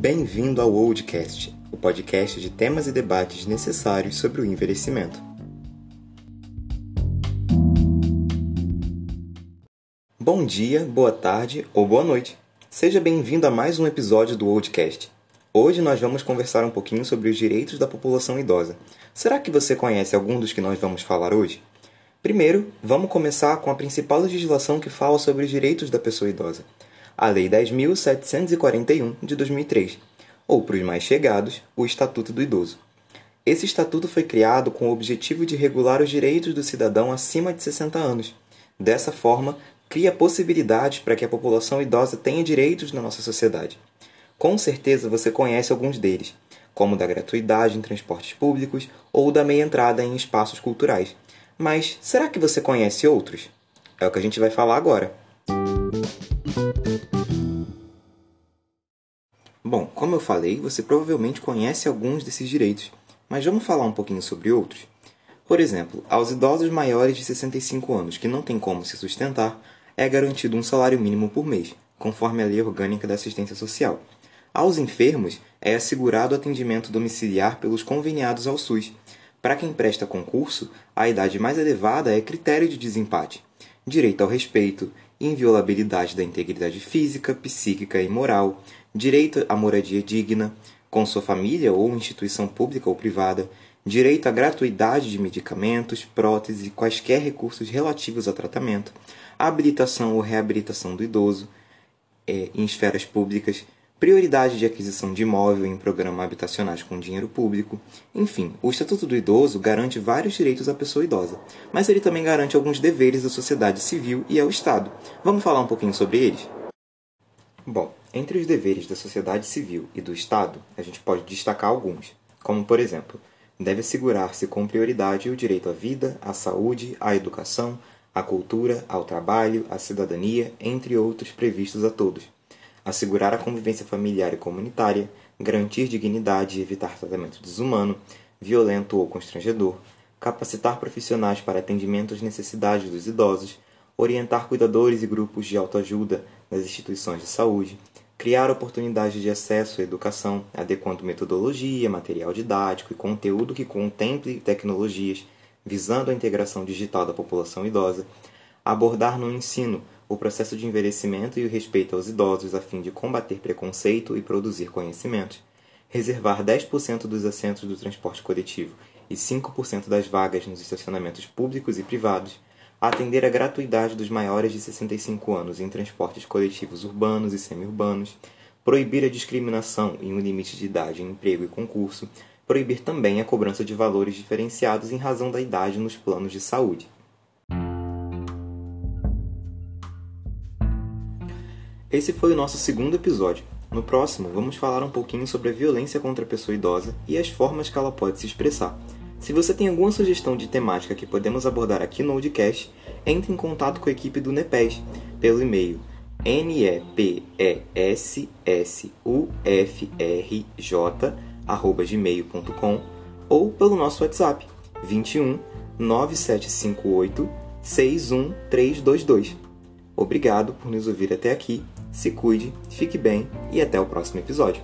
Bem-vindo ao Oldcast, o podcast de temas e debates necessários sobre o envelhecimento. Bom dia, boa tarde ou boa noite. Seja bem-vindo a mais um episódio do Oldcast. Hoje nós vamos conversar um pouquinho sobre os direitos da população idosa. Será que você conhece algum dos que nós vamos falar hoje? Primeiro, vamos começar com a principal legislação que fala sobre os direitos da pessoa idosa, a Lei 10.741 de 2003, ou para os mais chegados, o Estatuto do Idoso. Esse estatuto foi criado com o objetivo de regular os direitos do cidadão acima de 60 anos. Dessa forma, cria possibilidades para que a população idosa tenha direitos na nossa sociedade. Com certeza você conhece alguns deles, como da gratuidade em transportes públicos ou da meia entrada em espaços culturais. Mas será que você conhece outros? É o que a gente vai falar agora. Bom, como eu falei, você provavelmente conhece alguns desses direitos, mas vamos falar um pouquinho sobre outros? Por exemplo, aos idosos maiores de 65 anos que não têm como se sustentar, é garantido um salário mínimo por mês, conforme a Lei Orgânica da Assistência Social. Aos enfermos, é assegurado atendimento domiciliar pelos conveniados ao SUS. Para quem presta concurso, a idade mais elevada é critério de desempate. Direito ao respeito, inviolabilidade da integridade física, psíquica e moral, direito à moradia digna, com sua família ou instituição pública ou privada, direito à gratuidade de medicamentos, próteses e quaisquer recursos relativos a tratamento, habilitação ou reabilitação do idoso é, em esferas públicas, prioridade de aquisição de imóvel em programas habitacionais com dinheiro público. Enfim, o Estatuto do Idoso garante vários direitos à pessoa idosa, mas ele também garante alguns deveres da sociedade civil e ao Estado. Vamos falar um pouquinho sobre eles? Bom, entre os deveres da sociedade civil e do Estado, a gente pode destacar alguns, como por exemplo, deve assegurar-se com prioridade o direito à vida, à saúde, à educação, à cultura, ao trabalho, à cidadania, entre outros previstos a todos. Assegurar a convivência familiar e comunitária, garantir dignidade e evitar tratamento desumano, violento ou constrangedor, capacitar profissionais para atendimento às necessidades dos idosos, orientar cuidadores e grupos de autoajuda nas instituições de saúde, criar oportunidades de acesso à educação, adequando metodologia, material didático e conteúdo que contemple tecnologias visando a integração digital da população idosa, abordar no ensino o processo de envelhecimento e o respeito aos idosos a fim de combater preconceito e produzir conhecimentos, reservar 10% dos assentos do transporte coletivo e 5% das vagas nos estacionamentos públicos e privados, atender a gratuidade dos maiores de 65 anos em transportes coletivos urbanos e semiurbanos, proibir a discriminação em um limite de idade em emprego e concurso, proibir também a cobrança de valores diferenciados em razão da idade nos planos de saúde. Esse foi o nosso segundo episódio. No próximo, vamos falar um pouquinho sobre a violência contra a pessoa idosa e as formas que ela pode se expressar. Se você tem alguma sugestão de temática que podemos abordar aqui no Audcast, entre em contato com a equipe do NEPES pelo e-mail nepessusfrj@gmail.com ou pelo nosso WhatsApp 21 9758 61322. Obrigado por nos ouvir até aqui se cuide, fique bem e até o próximo episódio.